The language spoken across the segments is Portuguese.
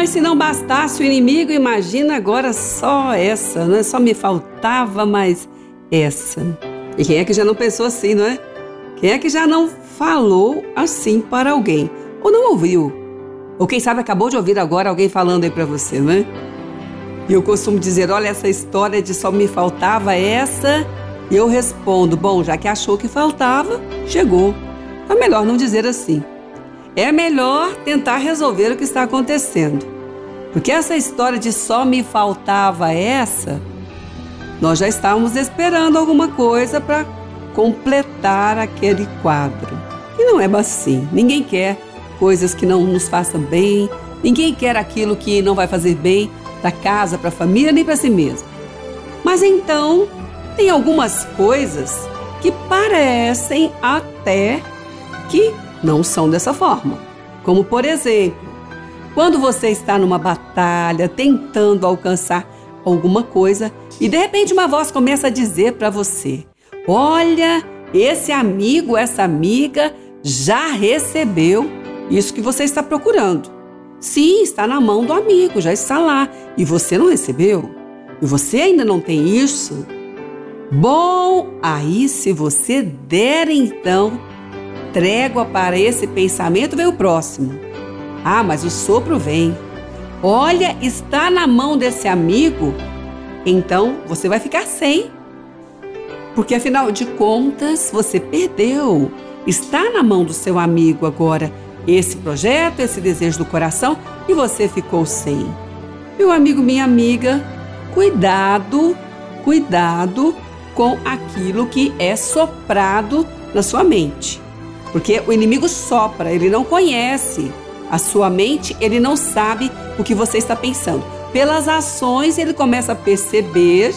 mas se não bastasse o inimigo, imagina agora só essa, né? Só me faltava mais essa. E quem é que já não pensou assim, não é? Quem é que já não falou assim para alguém? Ou não ouviu? Ou quem sabe acabou de ouvir agora alguém falando aí para você, não é? E eu costumo dizer: olha, essa história de só me faltava essa. E eu respondo: bom, já que achou que faltava, chegou. É melhor não dizer assim. É melhor tentar resolver o que está acontecendo. Porque essa história de só me faltava essa, nós já estávamos esperando alguma coisa para completar aquele quadro. E não é assim. Ninguém quer coisas que não nos façam bem, ninguém quer aquilo que não vai fazer bem para casa, para a família, nem para si mesmo. Mas então, tem algumas coisas que parecem até que não são dessa forma. Como, por exemplo, quando você está numa batalha tentando alcançar alguma coisa e de repente uma voz começa a dizer para você: Olha, esse amigo, essa amiga já recebeu isso que você está procurando. Sim, está na mão do amigo, já está lá. E você não recebeu? E você ainda não tem isso? Bom, aí se você der então trégua para esse pensamento, vem o próximo. Ah, mas o sopro vem. Olha, está na mão desse amigo, então você vai ficar sem. Porque afinal de contas, você perdeu. Está na mão do seu amigo agora esse projeto, esse desejo do coração e você ficou sem. Meu amigo, minha amiga, cuidado, cuidado com aquilo que é soprado na sua mente. Porque o inimigo sopra, ele não conhece a sua mente, ele não sabe o que você está pensando. Pelas ações, ele começa a perceber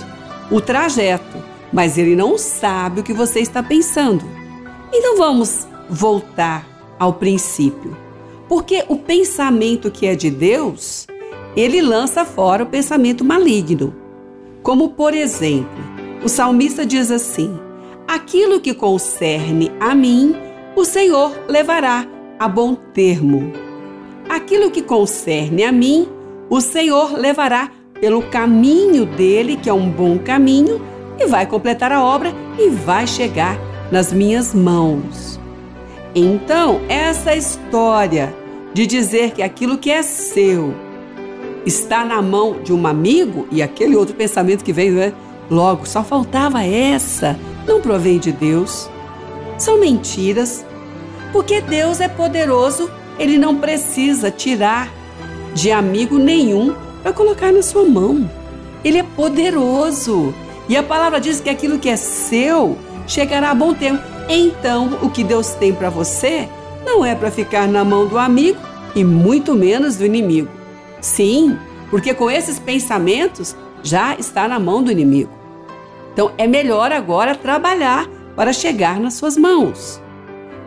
o trajeto, mas ele não sabe o que você está pensando. Então vamos voltar ao princípio. Porque o pensamento que é de Deus, ele lança fora o pensamento maligno. Como, por exemplo, o salmista diz assim: Aquilo que concerne a mim, o Senhor levará a bom termo. Aquilo que concerne a mim, o Senhor levará pelo caminho dele, que é um bom caminho, e vai completar a obra e vai chegar nas minhas mãos. Então, essa história de dizer que aquilo que é seu está na mão de um amigo e aquele outro pensamento que veio, né? Logo, só faltava essa, não provém de Deus. São mentiras, porque Deus é poderoso, ele não precisa tirar de amigo nenhum para colocar na sua mão. Ele é poderoso. E a palavra diz que aquilo que é seu chegará a bom tempo. Então, o que Deus tem para você não é para ficar na mão do amigo e muito menos do inimigo. Sim, porque com esses pensamentos já está na mão do inimigo. Então, é melhor agora trabalhar para chegar nas suas mãos.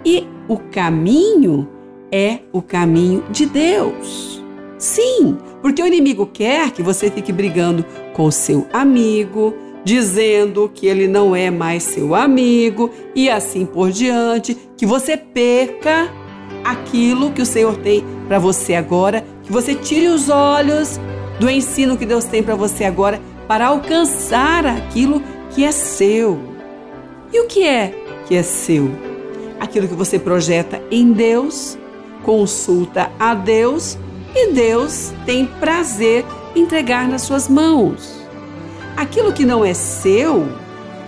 E o caminho é o caminho de Deus. Sim, porque o inimigo quer que você fique brigando com o seu amigo, dizendo que ele não é mais seu amigo e assim por diante, que você perca aquilo que o Senhor tem para você agora, que você tire os olhos do ensino que Deus tem para você agora para alcançar aquilo que é seu. E o que é que é seu? Aquilo que você projeta em Deus, consulta a Deus e Deus tem prazer em entregar nas suas mãos. Aquilo que não é seu,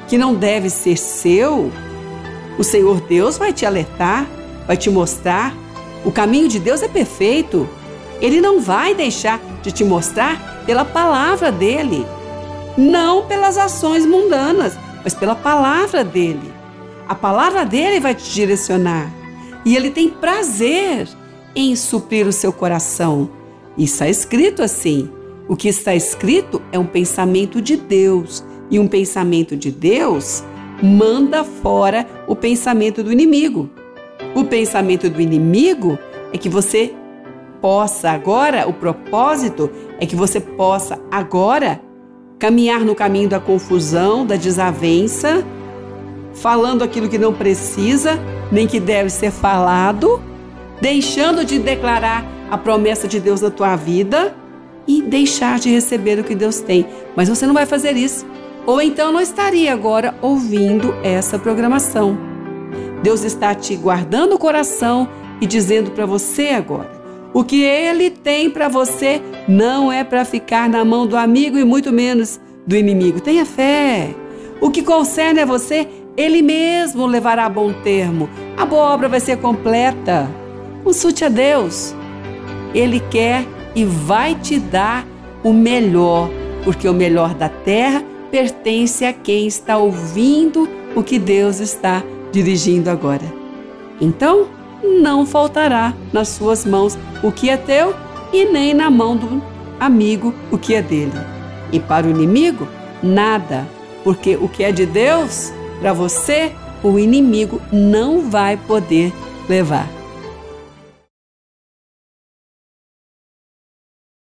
que não deve ser seu, o Senhor Deus vai te alertar, vai te mostrar. O caminho de Deus é perfeito. Ele não vai deixar de te mostrar pela palavra dele, não pelas ações mundanas, mas pela palavra dele. A palavra dele vai te direcionar e ele tem prazer em suprir o seu coração. Isso está escrito assim. O que está escrito é um pensamento de Deus, e um pensamento de Deus manda fora o pensamento do inimigo. O pensamento do inimigo é que você possa agora, o propósito é que você possa agora caminhar no caminho da confusão, da desavença, falando aquilo que não precisa, nem que deve ser falado, deixando de declarar a promessa de Deus na tua vida e deixar de receber o que Deus tem. Mas você não vai fazer isso. Ou então não estaria agora ouvindo essa programação. Deus está te guardando o coração e dizendo para você agora: o que ele tem para você não é para ficar na mão do amigo e muito menos do inimigo. Tenha fé. O que concerne a você, ele mesmo levará a bom termo. A boa obra vai ser completa. Consulte a Deus. Ele quer e vai te dar o melhor, porque o melhor da terra pertence a quem está ouvindo o que Deus está dirigindo agora. Então, não faltará nas suas mãos o que é teu e nem na mão do amigo o que é dele. E para o inimigo, nada, porque o que é de Deus, para você, o inimigo não vai poder levar.